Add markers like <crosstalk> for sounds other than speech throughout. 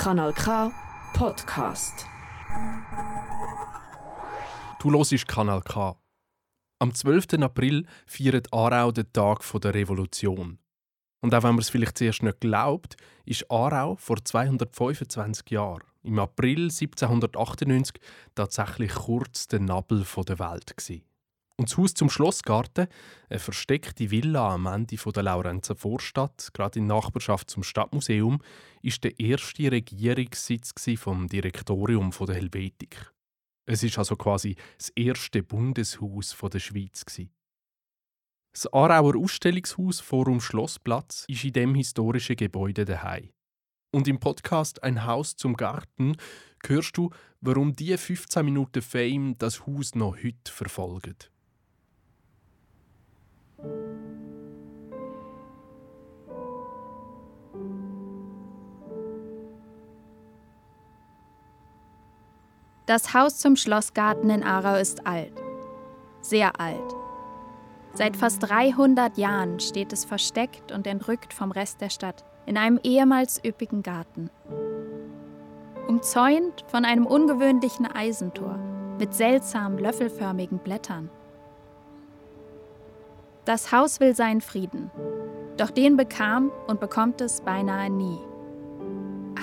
Kanal K Podcast. Du hörst Kanal K. Am 12. April feiert Aarau den Tag der Revolution. Und auch wenn man es vielleicht zuerst nicht glaubt, ist Aarau vor 225 Jahren, im April 1798, tatsächlich kurz der Nabel der Welt. Gewesen. Und das Haus zum Schlossgarten, eine versteckte Villa am Ende der Laurenzer Vorstadt, gerade in Nachbarschaft zum Stadtmuseum, ist der erste Regierungssitz vom Direktorium der Helvetik. Es ist also quasi das erste Bundeshaus der Schweiz. Das Aarauer Ausstellungshaus Forum Schlossplatz ist in dem historischen Gebäude daheim. Und im Podcast Ein Haus zum Garten hörst du, warum die 15 Minuten Fame das Haus noch heute verfolgen. Das Haus zum Schlossgarten in Aarau ist alt. Sehr alt. Seit fast 300 Jahren steht es versteckt und entrückt vom Rest der Stadt in einem ehemals üppigen Garten. Umzäunt von einem ungewöhnlichen Eisentor mit seltsamen löffelförmigen Blättern. Das Haus will seinen Frieden, doch den bekam und bekommt es beinahe nie.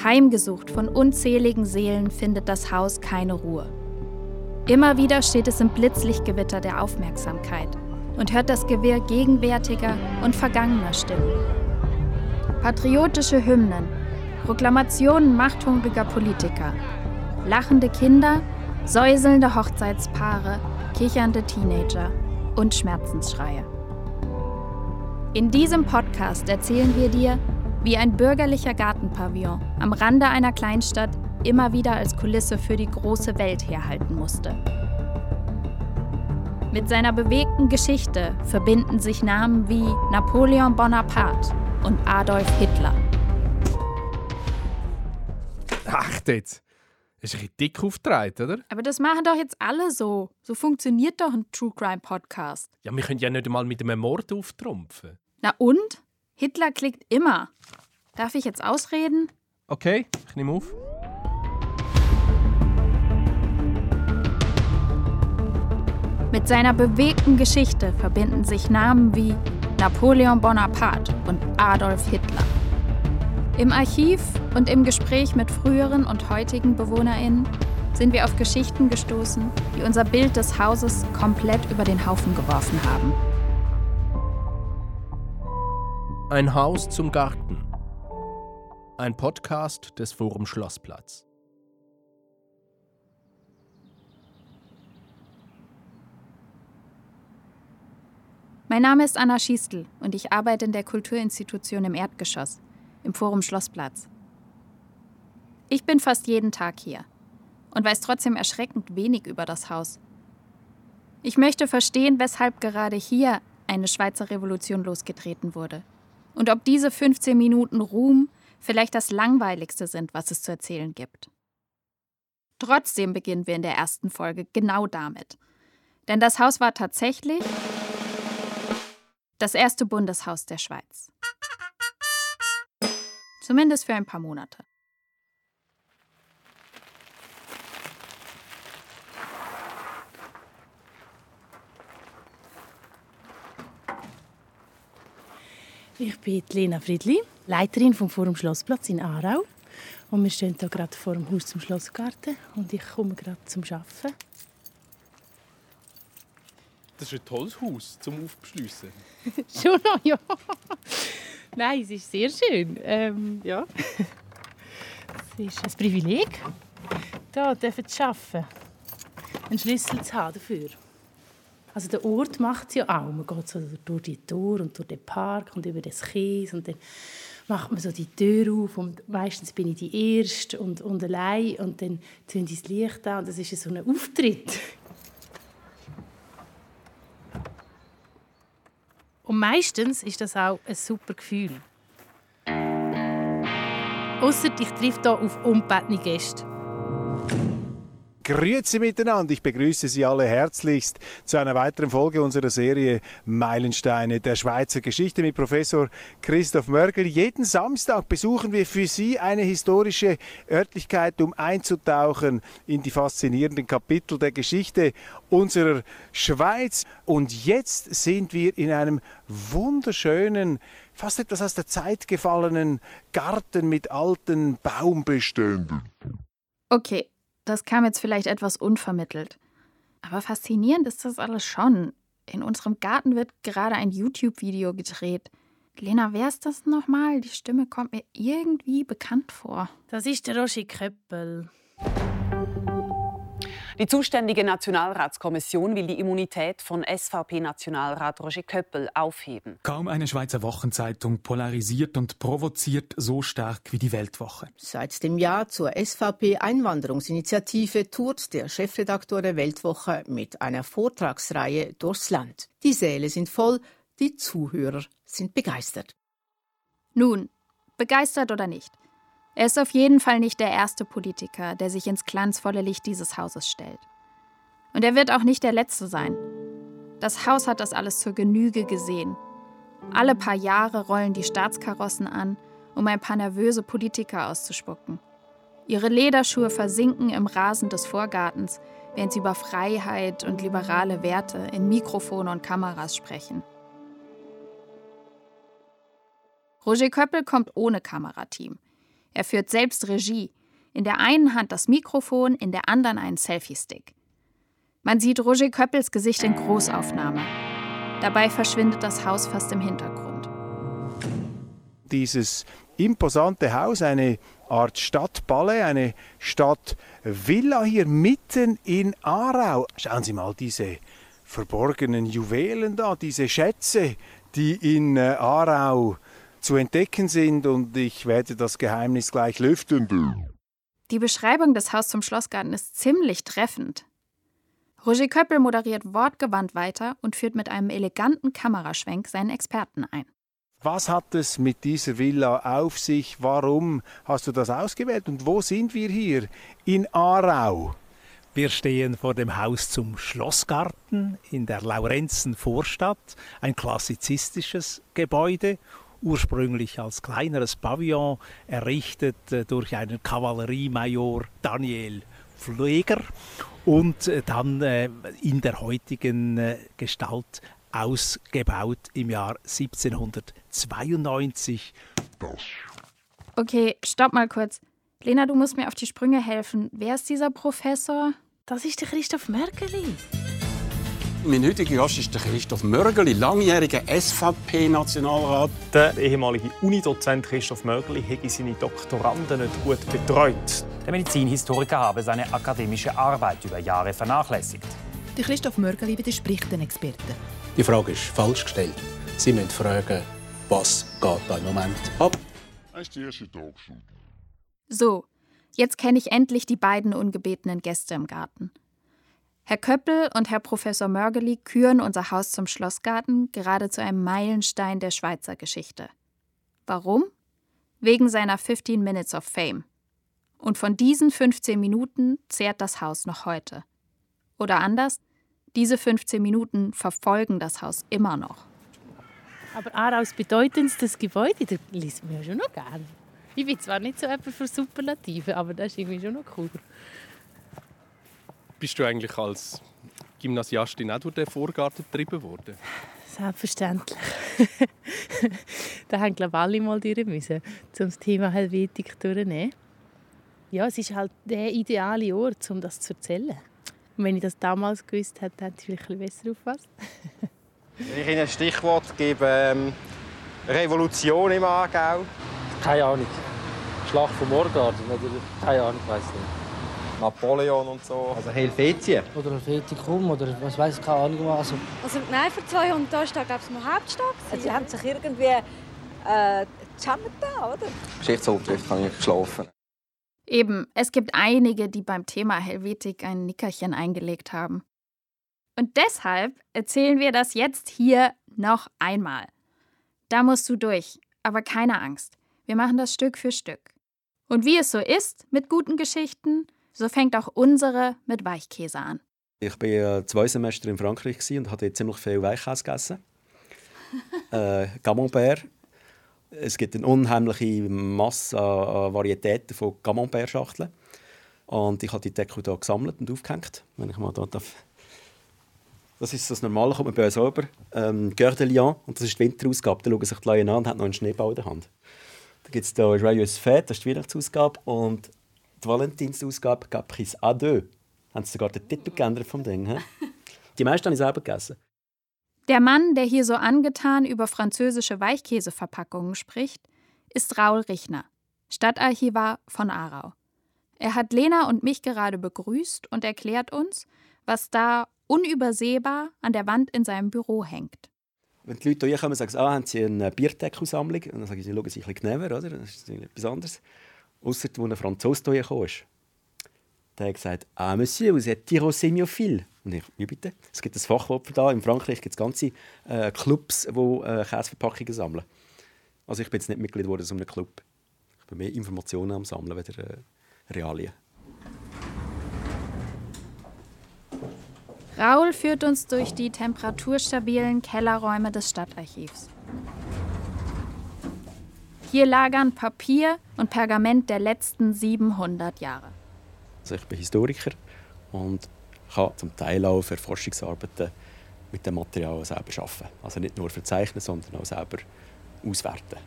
Heimgesucht von unzähligen Seelen findet das Haus keine Ruhe. Immer wieder steht es im Blitzlichtgewitter der Aufmerksamkeit und hört das Gewirr gegenwärtiger und vergangener Stimmen. Patriotische Hymnen, Proklamationen machthungriger Politiker, lachende Kinder, säuselnde Hochzeitspaare, kichernde Teenager und Schmerzensschreie. In diesem Podcast erzählen wir dir, wie ein bürgerlicher Gartenpavillon am Rande einer Kleinstadt immer wieder als Kulisse für die große Welt herhalten musste. Mit seiner bewegten Geschichte verbinden sich Namen wie Napoleon Bonaparte und Adolf Hitler. Ach, jetzt. Ist ein bisschen dick aufgetragen, oder? Aber das machen doch jetzt alle so. So funktioniert doch ein True Crime Podcast. Ja, wir können ja nicht einmal mit einem Mord auftrumpfen. Na und? Hitler klickt immer. Darf ich jetzt ausreden? Okay, ich nehme auf. Mit seiner bewegten Geschichte verbinden sich Namen wie Napoleon Bonaparte und Adolf Hitler. Im Archiv und im Gespräch mit früheren und heutigen BewohnerInnen sind wir auf Geschichten gestoßen, die unser Bild des Hauses komplett über den Haufen geworfen haben. Ein Haus zum Garten. Ein Podcast des Forum Schlossplatz. Mein Name ist Anna Schiestl und ich arbeite in der Kulturinstitution im Erdgeschoss, im Forum Schlossplatz. Ich bin fast jeden Tag hier und weiß trotzdem erschreckend wenig über das Haus. Ich möchte verstehen, weshalb gerade hier eine Schweizer Revolution losgetreten wurde und ob diese 15 Minuten Ruhm vielleicht das Langweiligste sind, was es zu erzählen gibt. Trotzdem beginnen wir in der ersten Folge genau damit. Denn das Haus war tatsächlich das erste Bundeshaus der Schweiz. Zumindest für ein paar Monate. Ich bin Lena Friedli, Leiterin vom Forum Schlossplatz in Aarau. Und wir stehen hier gerade vor dem Haus zum Schlossgarten und ich komme gerade zum Arbeiten. Das ist ein tolles Haus zum Aufbeschliessen. <laughs> Schon noch, ja. Nein, es ist sehr schön. Ähm, ja. <laughs> Es ist ein Privileg, hier zu arbeiten. Einen Schlüssel zu haben dafür. Also der Ort macht es ja auch. Man geht so durch die Tür und durch den Park und über das Kies und dann macht man so die Tür auf und meistens bin ich die Erste und, und allein und dann zünde ich das Licht an und das ist so ein Auftritt. Und meistens ist das auch ein super Gefühl. Ausser ich treffe hier auf unbettene Gäste. Grüezi miteinander. Ich begrüße Sie alle herzlichst zu einer weiteren Folge unserer Serie Meilensteine der Schweizer Geschichte mit Professor Christoph Mörgel. Jeden Samstag besuchen wir für Sie eine historische Örtlichkeit, um einzutauchen in die faszinierenden Kapitel der Geschichte unserer Schweiz. Und jetzt sind wir in einem wunderschönen fast etwas aus der Zeit gefallenen Garten mit alten Baumbeständen. Okay, das kam jetzt vielleicht etwas unvermittelt. Aber faszinierend ist das alles schon. In unserem Garten wird gerade ein YouTube-Video gedreht. Lena, wer ist das nochmal? Die Stimme kommt mir irgendwie bekannt vor. Das ist der Roger Köppel. Die zuständige Nationalratskommission will die Immunität von SVP-Nationalrat Roger Köppel aufheben. Kaum eine Schweizer Wochenzeitung polarisiert und provoziert so stark wie die Weltwoche. Seit dem Jahr zur SVP-Einwanderungsinitiative tourt der Chefredaktor der Weltwoche mit einer Vortragsreihe durchs Land. Die Säle sind voll, die Zuhörer sind begeistert. Nun, begeistert oder nicht. Er ist auf jeden Fall nicht der erste Politiker, der sich ins glanzvolle Licht dieses Hauses stellt. Und er wird auch nicht der letzte sein. Das Haus hat das alles zur Genüge gesehen. Alle paar Jahre rollen die Staatskarossen an, um ein paar nervöse Politiker auszuspucken. Ihre Lederschuhe versinken im Rasen des Vorgartens, während sie über Freiheit und liberale Werte in Mikrofone und Kameras sprechen. Roger Köppel kommt ohne Kamerateam. Er führt selbst Regie. In der einen Hand das Mikrofon, in der anderen einen Selfie-Stick. Man sieht Roger Köppels Gesicht in Großaufnahme. Dabei verschwindet das Haus fast im Hintergrund. Dieses imposante Haus, eine Art Stadtballet, eine Stadtvilla hier mitten in Aarau. Schauen Sie mal diese verborgenen Juwelen da, diese Schätze, die in äh, Aarau zu entdecken sind und ich werde das Geheimnis gleich lüften. Die Beschreibung des Haus zum Schlossgarten ist ziemlich treffend. Roger Köppel moderiert wortgewandt weiter und führt mit einem eleganten Kameraschwenk seinen Experten ein. Was hat es mit dieser Villa auf sich? Warum hast du das ausgewählt? Und wo sind wir hier? In Aarau. Wir stehen vor dem Haus zum Schlossgarten in der Laurenzen Vorstadt, ein klassizistisches Gebäude ursprünglich als kleineres Pavillon errichtet äh, durch einen Kavalleriemajor Daniel Pfleger und äh, dann äh, in der heutigen Gestalt ausgebaut im Jahr 1792. Okay, stopp mal kurz. Lena, du musst mir auf die Sprünge helfen. Wer ist dieser Professor? Das ist der Christoph Merkeli. Mein heutiger Gast ist der Christoph Mörgeli, langjähriger SVP-Nationalrat. Der ehemalige Unidozent Christoph Mörgeli hätte seine Doktoranden nicht gut betreut. Der Medizinhistoriker habe seine akademische Arbeit über Jahre vernachlässigt. Der Christoph Mörgeli widerspricht den Experten. Die Frage ist falsch gestellt. Sie müssen fragen, was geht da im Moment ab? Das ist die erste Talkshow. So, jetzt kenne ich endlich die beiden ungebetenen Gäste im Garten. Herr Köppel und Herr Professor Mörgeli küren unser Haus zum Schlossgarten gerade zu einem Meilenstein der Schweizer Geschichte. Warum? Wegen seiner 15 Minutes of Fame. Und von diesen 15 Minuten zehrt das Haus noch heute. Oder anders, diese 15 Minuten verfolgen das Haus immer noch. Aber Aarau's bedeutendstes Gebäude, das liest mir schon noch gerne. Ich bin zwar nicht so etwas für Superlative, aber das ist irgendwie schon noch cool. Bist du eigentlich als Gymnasiastin auch durch den Vorgarten getrieben worden? Selbstverständlich. <laughs> da haben glaube alle mal durch müssen, um das Thema Helvetik durchzunehmen. Ja, es ist halt der ideale Ort, um das zu erzählen. Und wenn ich das damals gewusst hätte, hätte ich vielleicht ein bisschen besser aufgepasst. wenn ich Ihnen ein Stichwort gebe, ähm, Revolution im Aargau? Keine Ahnung. Schlacht vom Morgarten oder keine Ahnung, weiß nicht. Napoleon und so. Also Helvetien. Oder Helvetikum oder was weiß ich, keine Ahnung was. Also, also nein, vor 200 Jahren war glaube ich noch Hauptstadt. Also, sie haben sich irgendwie äh, da, oder? Geschichtsunterricht habe ich geschlafen. Eben, es gibt einige, die beim Thema Helvetik ein Nickerchen eingelegt haben. Und deshalb erzählen wir das jetzt hier noch einmal. Da musst du durch, aber keine Angst. Wir machen das Stück für Stück. Und wie es so ist mit guten Geschichten, So fängt auch unsere mit Weichkäse an. Ich war zwei Semester in Frankreich und hatte ziemlich viel Weichkäse gegessen. <laughs> äh, Camembert. Es gibt eine unheimliche Masse an Varietäten von Camembert-Schachteln. Und ich habe die Deckel hier gesammelt und aufgehängt. Wenn ich mal da darf. Das ist das Normale, kommt man bei uns rüber. Ähm, Cœur de Lion, und das ist die Winterausgabe. Da schauen sich die Leute an und haben noch einen Schneeball in der Hand. Da gibt es hier Joyeuse Fête, das ist die Weihnachtsausgabe. Und die Valentinsausgabe Caprice A2. Haben sie sogar den Titel geändert vom Ding. He? <laughs> Die meisten habe ich selber gegessen. Der Mann, der hier so angetan über französische Weichkäseverpackungen spricht, ist Raul Richner, Stadtarchivar von Aarau. Er hat Lena und mich gerade begrüßt und erklärt uns, was da unübersehbar an der Wand in seinem Büro hängt. Wenn die Leute hierher kommen, sagen sie, ah, haben sie eine Bierdeckelsammlung? Und dann sage ich, sie schauen sich ein bisschen genauer, oder? Das ist etwas anderes. Ausser, wo ein Franzose gekommen ist. Der hat gesagt, ah, Monsieur, vous êtes tyrosémiophile. Und ich, wie bitte? Es gibt ein Fachwort da. In Frankreich gibt es ganze äh, Clubs, die äh, Käseverpackungen sammeln. Also ich bin jetzt nicht Mitglied geworden so einem Club. Ich bin mehr Informationen am Sammeln als äh, Realien. Raul führt uns durch die temperaturstabilen Kellerräume des Stadtarchivs. Hier lagern Papier und Pergament der letzten 700 Jahre. Also ich bin Historiker und kann zum Teil auch für Forschungsarbeiten mit dem Material selber arbeiten. Also nicht nur verzeichnen, sondern auch selber auswerten.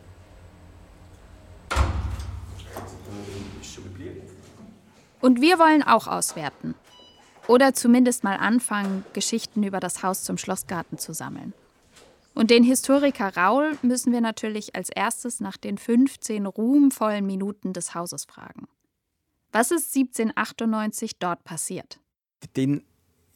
Und wir wollen auch auswerten. Oder zumindest mal anfangen, Geschichten über das Haus zum Schlossgarten zu sammeln. Und den Historiker Raul müssen wir natürlich als erstes nach den 15 ruhmvollen Minuten des Hauses fragen. Was ist 1798 dort passiert? Dort war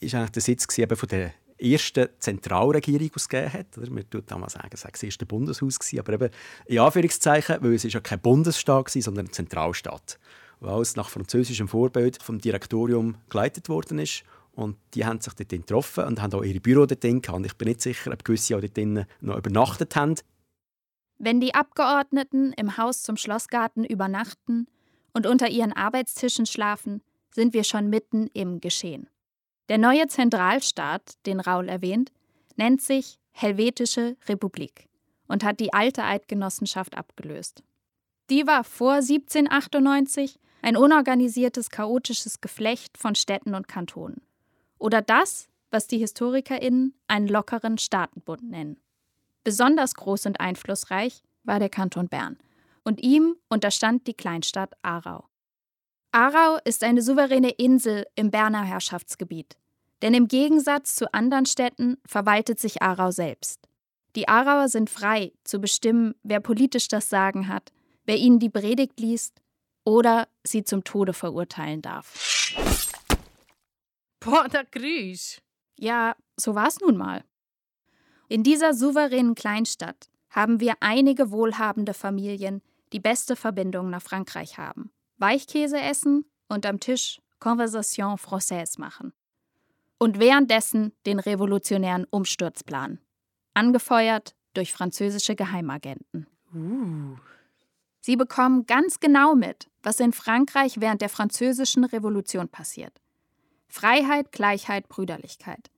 eigentlich der Sitz von der ersten Zentralregierung, die es gegeben hat. Man tut damals sagen, es war das erste Bundeshaus, aber eben in Anführungszeichen, weil es ja kein Bundesstaat war, sondern ein Zentralstaat wo alles nach französischem Vorbild vom Direktorium geleitet worden ist. Und die haben sich dort getroffen und haben auch ihre Büro dort gehabt. Ich bin nicht sicher, ob gewisse auch dort noch übernachtet haben. Wenn die Abgeordneten im Haus zum Schlossgarten übernachten und unter ihren Arbeitstischen schlafen, sind wir schon mitten im Geschehen. Der neue Zentralstaat, den Raul erwähnt, nennt sich Helvetische Republik und hat die alte Eidgenossenschaft abgelöst. Die war vor 1798 ein unorganisiertes, chaotisches Geflecht von Städten und Kantonen. Oder das, was die HistorikerInnen einen lockeren Staatenbund nennen. Besonders groß und einflussreich war der Kanton Bern. Und ihm unterstand die Kleinstadt Aarau. Aarau ist eine souveräne Insel im Berner Herrschaftsgebiet. Denn im Gegensatz zu anderen Städten verwaltet sich Aarau selbst. Die Aarauer sind frei, zu bestimmen, wer politisch das Sagen hat, wer ihnen die Predigt liest oder sie zum Tode verurteilen darf. Boah, der Grüß. Ja, so war es nun mal. In dieser souveränen Kleinstadt haben wir einige wohlhabende Familien, die beste Verbindungen nach Frankreich haben, Weichkäse essen und am Tisch Conversation Française machen. Und währenddessen den revolutionären Umsturz planen. Angefeuert durch französische Geheimagenten. Uh. Sie bekommen ganz genau mit, was in Frankreich während der Französischen Revolution passiert. Freiheit, Gleichheit, Brüderlichkeit.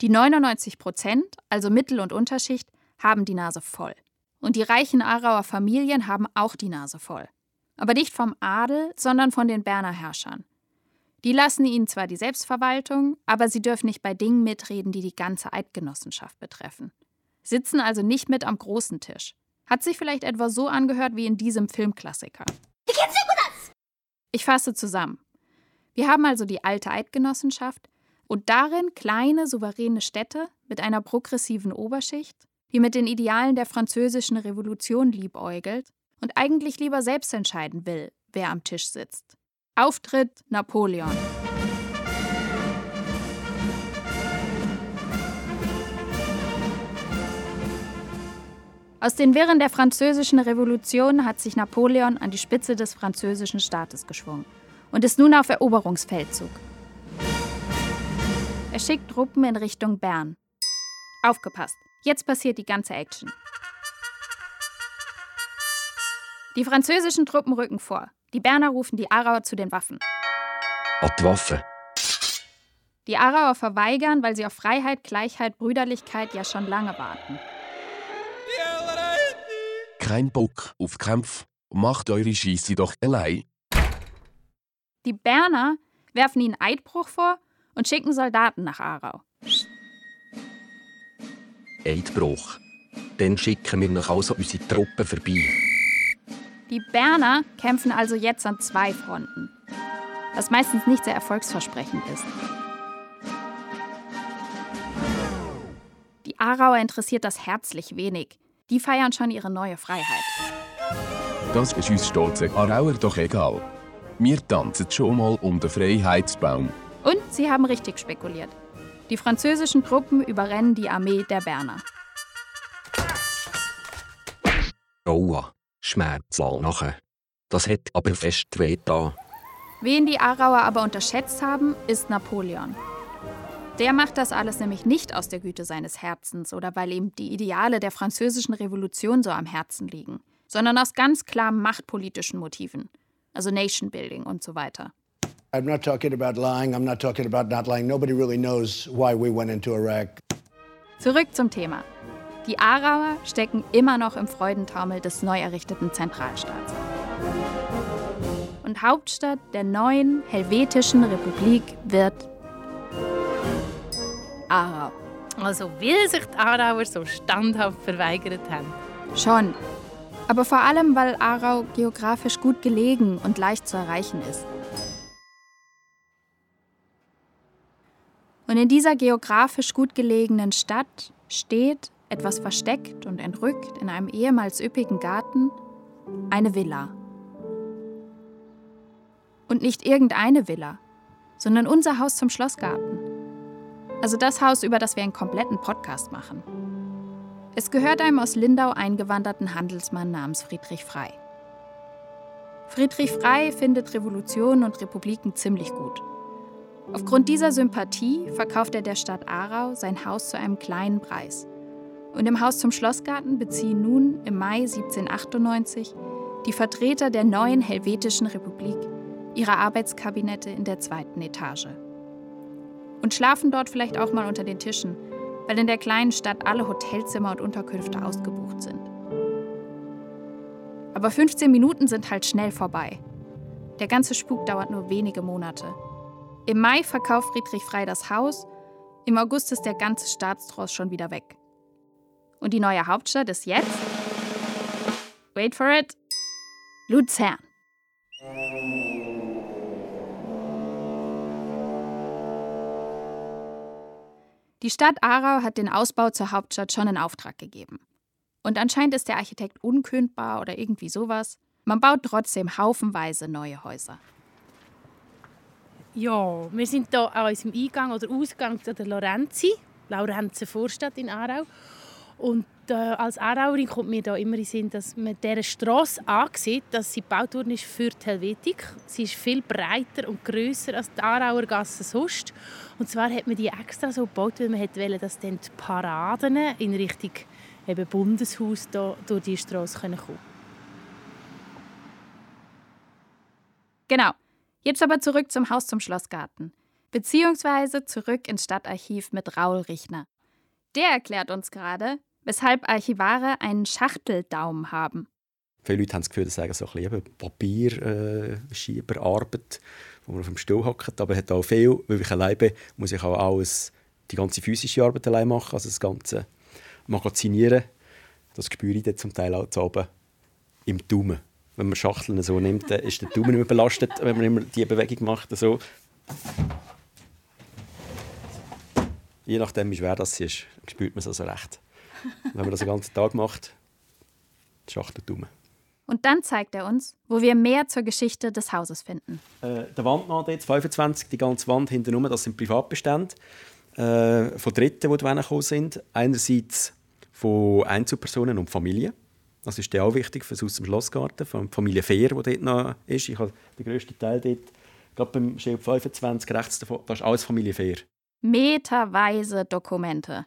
Die 99 Prozent, also Mittel- und Unterschicht, haben die Nase voll. Und die reichen Aarauer Familien haben auch die Nase voll. Aber nicht vom Adel, sondern von den Berner Herrschern. Die lassen ihnen zwar die Selbstverwaltung, aber sie dürfen nicht bei Dingen mitreden, die die ganze Eidgenossenschaft betreffen. Sitzen also nicht mit am großen Tisch. Hat sich vielleicht etwa so angehört wie in diesem Filmklassiker. Ich fasse zusammen. Wir haben also die alte Eidgenossenschaft und darin kleine, souveräne Städte mit einer progressiven Oberschicht, die mit den Idealen der französischen Revolution liebäugelt und eigentlich lieber selbst entscheiden will, wer am Tisch sitzt. Auftritt Napoleon. Aus den Wirren der Französischen Revolution hat sich Napoleon an die Spitze des französischen Staates geschwungen und ist nun auf Eroberungsfeldzug. Er schickt Truppen in Richtung Bern. Aufgepasst, jetzt passiert die ganze Action. Die französischen Truppen rücken vor. Die Berner rufen die Aarauer zu den Waffen. An die Waffe. Die Arauer verweigern, weil sie auf Freiheit, Gleichheit, Brüderlichkeit ja schon lange warten. Kein Bock auf Kampf. Macht eure Scheisse doch allein. Die Berner werfen ihnen Eidbruch vor und schicken Soldaten nach Aarau. Eidbruch. Dann schicken wir noch also unsere Truppen vorbei. Die Berner kämpfen also jetzt an zwei Fronten, was meistens nicht sehr erfolgsversprechend ist. Die Aarauer interessiert das herzlich wenig. Die feiern schon ihre neue Freiheit. Das ist uns stolzen Arauer doch egal. Wir tanzen schon mal um den Freiheitsbaum. Und sie haben richtig spekuliert. Die französischen Truppen überrennen die Armee der Berner. Aua, Schmerzal nachher. Das hat aber fest weh da. Wen die Arauer aber unterschätzt haben, ist Napoleon. Der macht das alles nämlich nicht aus der Güte seines Herzens oder weil ihm die Ideale der französischen Revolution so am Herzen liegen, sondern aus ganz klar machtpolitischen Motiven, also Nation Building und so weiter. I'm not talking about lying. I'm not talking about not lying. Nobody really knows why we went into Iraq. Zurück zum Thema. Die Arauer stecken immer noch im Freudentaumel des neu errichteten Zentralstaats. Und Hauptstadt der neuen helvetischen Republik wird Aarau. Also weil sich die Aarauer so standhaft verweigert haben. Schon. Aber vor allem, weil Aarau geografisch gut gelegen und leicht zu erreichen ist. Und in dieser geografisch gut gelegenen Stadt steht, etwas versteckt und entrückt in einem ehemals üppigen Garten, eine Villa. Und nicht irgendeine Villa, sondern unser Haus zum Schlossgarten. Also das Haus, über das wir einen kompletten Podcast machen. Es gehört einem aus Lindau eingewanderten Handelsmann namens Friedrich Frei. Friedrich Frei findet Revolutionen und Republiken ziemlich gut. Aufgrund dieser Sympathie verkauft er der Stadt Aarau sein Haus zu einem kleinen Preis. Und im Haus zum Schlossgarten beziehen nun im Mai 1798 die Vertreter der neuen Helvetischen Republik ihre Arbeitskabinette in der zweiten Etage. Und schlafen dort vielleicht auch mal unter den Tischen, weil in der kleinen Stadt alle Hotelzimmer und Unterkünfte ausgebucht sind. Aber 15 Minuten sind halt schnell vorbei. Der ganze Spuk dauert nur wenige Monate. Im Mai verkauft Friedrich Frei das Haus, im August ist der ganze Staatstross schon wieder weg. Und die neue Hauptstadt ist jetzt. Wait for it. Luzern. Die Stadt Aarau hat den Ausbau zur Hauptstadt schon in Auftrag gegeben. Und anscheinend ist der Architekt unkündbar oder irgendwie sowas. Man baut trotzdem haufenweise neue Häuser. Ja, wir sind hier an unserem Eingang oder Ausgang zu der Lorenzi, Laurenzen Vorstadt in Aarau. Und äh, als Aarauerin kommt mir da immer in Sinn, dass man dieser Straße ansieht, dass sie gebaut worden ist für die Helvetik. Sie ist viel breiter und grösser als die Aarauer Gasse sonst. Und zwar hat man die extra so gebaut, weil man wollte, dass dann die Paraden in Richtung eben Bundeshaus da durch die Straße kommen können. Genau. Jetzt aber zurück zum Haus zum Schlossgarten. Beziehungsweise zurück ins Stadtarchiv mit Raul Richner. Der erklärt uns gerade, weshalb Archivare einen Schachteldaumen haben. Viele Leute haben das Gefühl, das sagen so ein bisschen Papierschieberarbeit, wo man auf dem Stuhl hockt. Aber hat auch viel, weil ich alleine muss ich auch alles, die ganze physische Arbeit allein machen, also das ganze Magazinieren. Das spüre ich dann zum Teil auch zu oben im Daumen. Wenn man Schachteln so nimmt, ist der Daumen nicht mehr belastet, wenn man immer diese Bewegung macht. So. Je nachdem, wie schwer das ist, spürt man es also recht. Wenn man das den ganzen Tag macht, schachtelt Daumen. Und dann zeigt er uns, wo wir mehr zur Geschichte des Hauses finden. Äh, der Wandmann jetzt 25, die ganze Wand hinten das sind Privatbestände äh, von Dritten, die gekommen sind. Einerseits von Einzelpersonen und Familien. Das ist auch wichtig für aus dem Schlossgarten, von der Familie Fehr, die dort noch ist. Ich habe den grössten Teil dort, gerade beim Schild 25 rechts davon, das ist alles Familie Fehr. Meterweise Dokumente.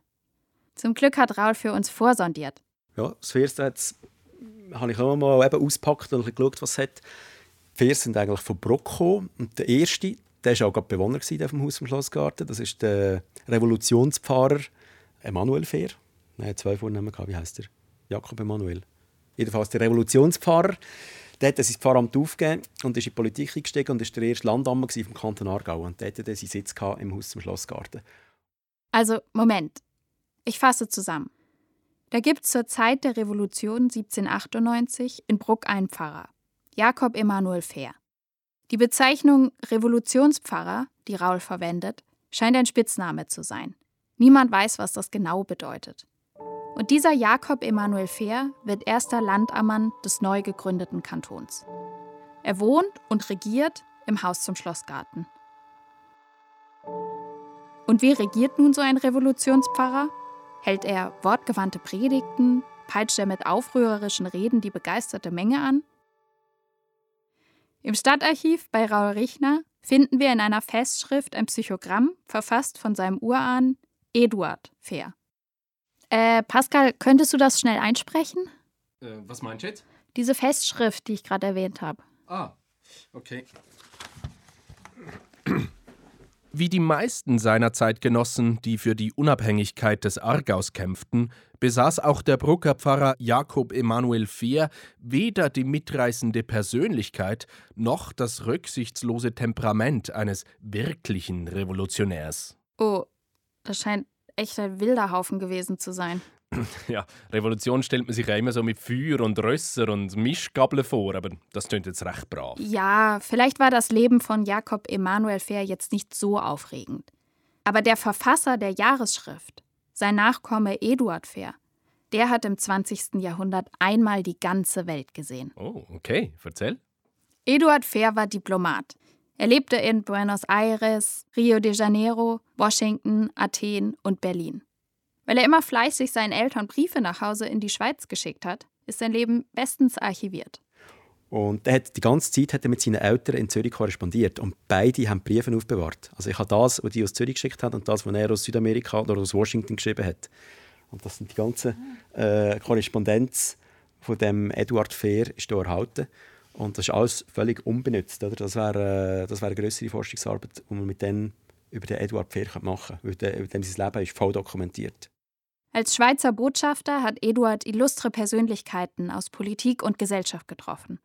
Zum Glück hat Raul für uns vorsondiert. Ja, das First habe ich auch mal eben ausgepackt und geschaut, was es hat. Die First sind eigentlich von Brocco. Und der erste, Der war auch gerade Bewohner vom Haus vom Schlossgarten. Das ist der Revolutionspfarrer Emanuel Fehr. Er hat zwei Vornamen gehabt. Wie heißt er? Jakob Emanuel. Jedenfalls der Revolutionspfarrer. Der hat sein Pfarramt aufgegeben und ist in die Politik eingestiegen und war der erste Landammer vom Kanton Aargau. Und der hatte seinen Sitz im Haus zum Schlossgarten. Also, Moment. Ich fasse zusammen. Da gibt es zur Zeit der Revolution 1798 in Bruck einen Pfarrer, Jakob Emanuel Fehr. Die Bezeichnung Revolutionspfarrer, die Raul verwendet, scheint ein Spitzname zu sein. Niemand weiß, was das genau bedeutet. Und dieser Jakob Emanuel Fehr wird erster Landammann des neu gegründeten Kantons. Er wohnt und regiert im Haus zum Schlossgarten. Und wie regiert nun so ein Revolutionspfarrer? Hält er wortgewandte Predigten? Peitscht er mit aufrührerischen Reden die begeisterte Menge an? Im Stadtarchiv bei Raul Richner finden wir in einer Festschrift ein Psychogramm, verfasst von seinem Urahn Eduard Fehr. Äh, Pascal, könntest du das schnell einsprechen? Äh, was meinst du jetzt? Diese Festschrift, die ich gerade erwähnt habe. Ah, okay. Wie die meisten seiner Zeitgenossen, die für die Unabhängigkeit des Aargaus kämpften, besaß auch der Brucker Pfarrer Jakob Emanuel Fehr weder die mitreißende Persönlichkeit noch das rücksichtslose Temperament eines wirklichen Revolutionärs. Oh, das scheint echt ein wilder Haufen gewesen zu sein. <clears throat> Ja, Revolution stellt man sich ja immer so mit Feuer und Rösser und Mischgabeln vor, aber das klingt jetzt recht brav. Ja, vielleicht war das Leben von Jakob Emanuel Fehr jetzt nicht so aufregend. Aber der Verfasser der Jahresschrift, sein Nachkomme Eduard Fehr, der hat im 20. Jahrhundert einmal die ganze Welt gesehen. Oh, okay, erzähl. Eduard Fehr war Diplomat. Er lebte in Buenos Aires, Rio de Janeiro, Washington, Athen und Berlin. Weil er immer fleißig seinen Eltern Briefe nach Hause in die Schweiz geschickt hat, ist sein Leben bestens archiviert. Und er hat die ganze Zeit hat er mit seinen Eltern in Zürich korrespondiert und beide haben Briefe aufbewahrt. Also ich habe das, was die aus Zürich geschickt haben, und das, was er aus Südamerika oder aus Washington geschrieben hat. Und das sind die ganze äh, Korrespondenz von dem Eduard Fehr ist hier erhalten. Und das ist alles völlig unbenutzt. Oder? Das wäre äh, wär eine größere Forschungsarbeit, die man mit dem über den Eduard Fehr machen könnte, weil über dem sein Leben ist voll dokumentiert. Als Schweizer Botschafter hat Eduard illustre Persönlichkeiten aus Politik und Gesellschaft getroffen.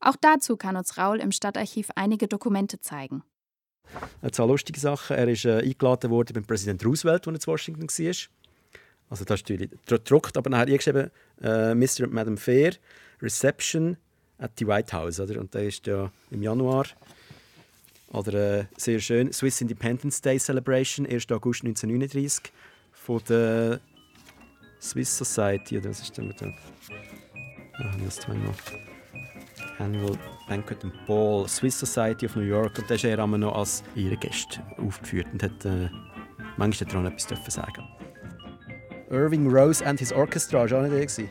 Auch dazu kann uns Raul im Stadtarchiv einige Dokumente zeigen. Zwei lustige Sachen. Er ist äh, eingeladen worden beim Präsident Roosevelt, als er in Washington war. Also das ist natürlich gedruckt, aber dann hat er geschrieben, äh, Mr. und Madam Fair, Reception at the White House. Oder? Und der ist ja im Januar. Oder äh, sehr schön, Swiss Independence Day Celebration, 1. August 1939 von der Swiss Society, oder was ist denn mit dem? Ah, das zweimal. Annual Banquet and Ball, Swiss Society of New York. Und da ist er immer noch als ihre Gäste aufgeführt und hat äh, manchmal daran etwas dürfen sagen. Irving Rose and his Orchestra, war auch nicht der.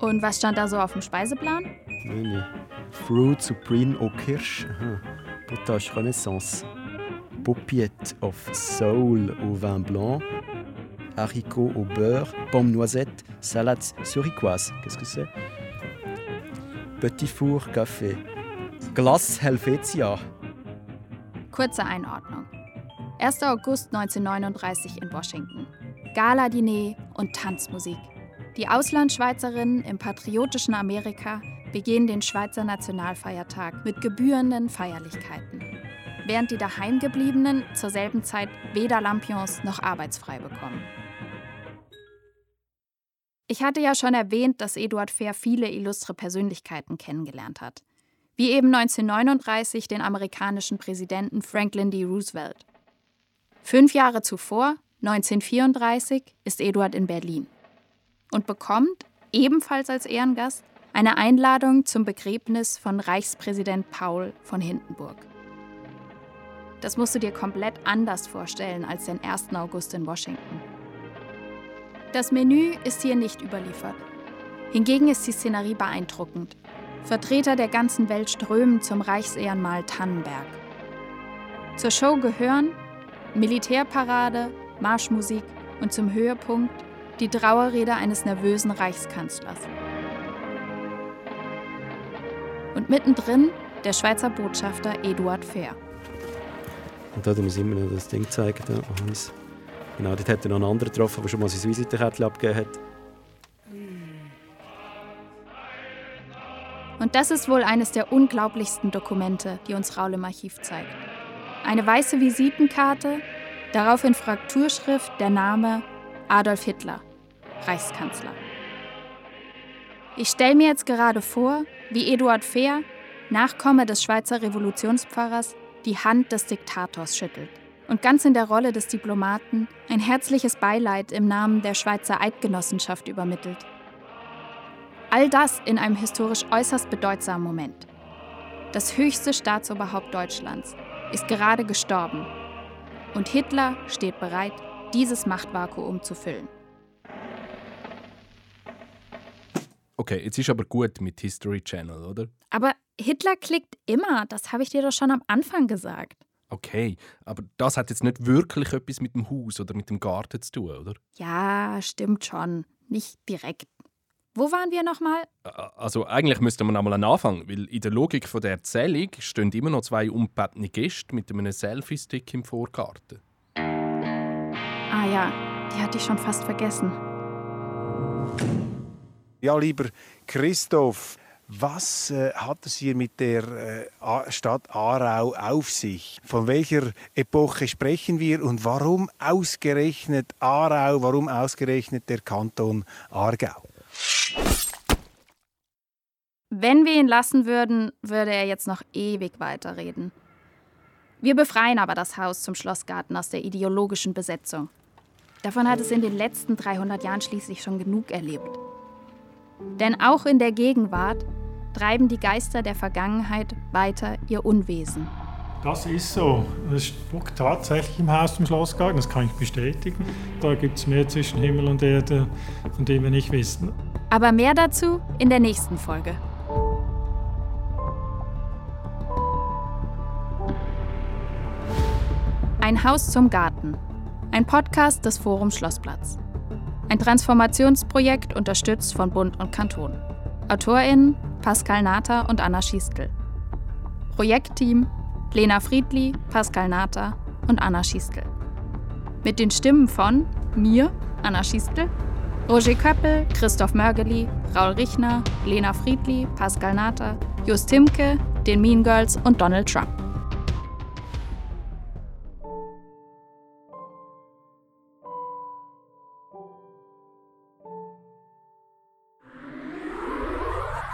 Und was stand da so auf dem Speiseplan? Nein, nein. Fruit Supreme au Kirsch. Potage Renaissance. Paupiette of Soul au vin blanc haricots au beurre, pommes noisettes, salade suricoise. Qu'est-ce que c'est Petit four Café. Glace Helvetia. Kurze Einordnung. 1. August 1939 in Washington. Gala-Diner und Tanzmusik. Die Auslandschweizerinnen im patriotischen Amerika begehen den Schweizer Nationalfeiertag mit gebührenden Feierlichkeiten, während die Daheimgebliebenen zur selben Zeit weder Lampions noch arbeitsfrei bekommen. Ich hatte ja schon erwähnt, dass Eduard Fair viele illustre Persönlichkeiten kennengelernt hat. Wie eben 1939 den amerikanischen Präsidenten Franklin D. Roosevelt. Fünf Jahre zuvor, 1934, ist Eduard in Berlin und bekommt, ebenfalls als Ehrengast, eine Einladung zum Begräbnis von Reichspräsident Paul von Hindenburg. Das musst du dir komplett anders vorstellen als den 1. August in Washington. Das Menü ist hier nicht überliefert. Hingegen ist die Szenerie beeindruckend. Vertreter der ganzen Welt strömen zum Reichsehrenmal Tannenberg. Zur Show gehören Militärparade, Marschmusik und zum Höhepunkt die Trauerrede eines nervösen Reichskanzlers. Und mittendrin der Schweizer Botschafter Eduard Fehr. Und da muss ich immer das Ding zeigen. Da, genau, dort hat er noch einen anderen getroffen, der schon mal sein Visitenkärtchen abgegeben hat. Und das ist wohl eines der unglaublichsten Dokumente, die uns Raul im Archiv zeigt. Eine weiße Visitenkarte, darauf in Frakturschrift der Name Adolf Hitler, Reichskanzler. Ich stelle mir jetzt gerade vor, wie Eduard Fehr, Nachkomme des Schweizer Revolutionspfarrers, die Hand des Diktators schüttelt und ganz in der Rolle des Diplomaten ein herzliches Beileid im Namen der Schweizer Eidgenossenschaft übermittelt. All das in einem historisch äußerst bedeutsamen Moment. Das höchste Staatsoberhaupt Deutschlands ist gerade gestorben und Hitler steht bereit, dieses Machtvakuum zu füllen. Okay, jetzt ist aber gut mit History Channel, oder? Aber Hitler klickt immer, das habe ich dir doch schon am Anfang gesagt. Okay, aber das hat jetzt nicht wirklich etwas mit dem Haus oder mit dem Garten zu tun, oder? Ja, stimmt schon. Nicht direkt. Wo waren wir nochmal? Also eigentlich müsste man einmal anfangen, weil in der Logik von der Erzählung stehen immer noch zwei unbettene Gäste mit einem Selfie-Stick im Vorgarten. Ah ja, die hatte ich schon fast vergessen. Ja, lieber Christoph, was äh, hat es hier mit der äh, Stadt Aarau auf sich? Von welcher Epoche sprechen wir und warum ausgerechnet Aarau, warum ausgerechnet der Kanton Aargau? Wenn wir ihn lassen würden, würde er jetzt noch ewig weiterreden. Wir befreien aber das Haus zum Schlossgarten aus der ideologischen Besetzung. Davon hat es in den letzten 300 Jahren schließlich schon genug erlebt. Denn auch in der Gegenwart treiben die Geister der Vergangenheit weiter ihr Unwesen. Das ist so. Es spukt tatsächlich im Haus zum Schlossgarten, das kann ich bestätigen. Da gibt es mehr zwischen Himmel und Erde, von dem wir nicht wissen. Aber mehr dazu in der nächsten Folge. Ein Haus zum Garten. Ein Podcast des Forum Schlossplatz. Ein Transformationsprojekt unterstützt von Bund und Kanton. AutorInnen Pascal Nata und Anna Schiestl. Projektteam Lena Friedli, Pascal Nata und Anna Schiestl. Mit den Stimmen von mir, Anna Schiestl, Roger Köppel, Christoph Mörgeli, Raul Richner, Lena Friedli, Pascal Nata, Just Timke, den Mean Girls und Donald Trump.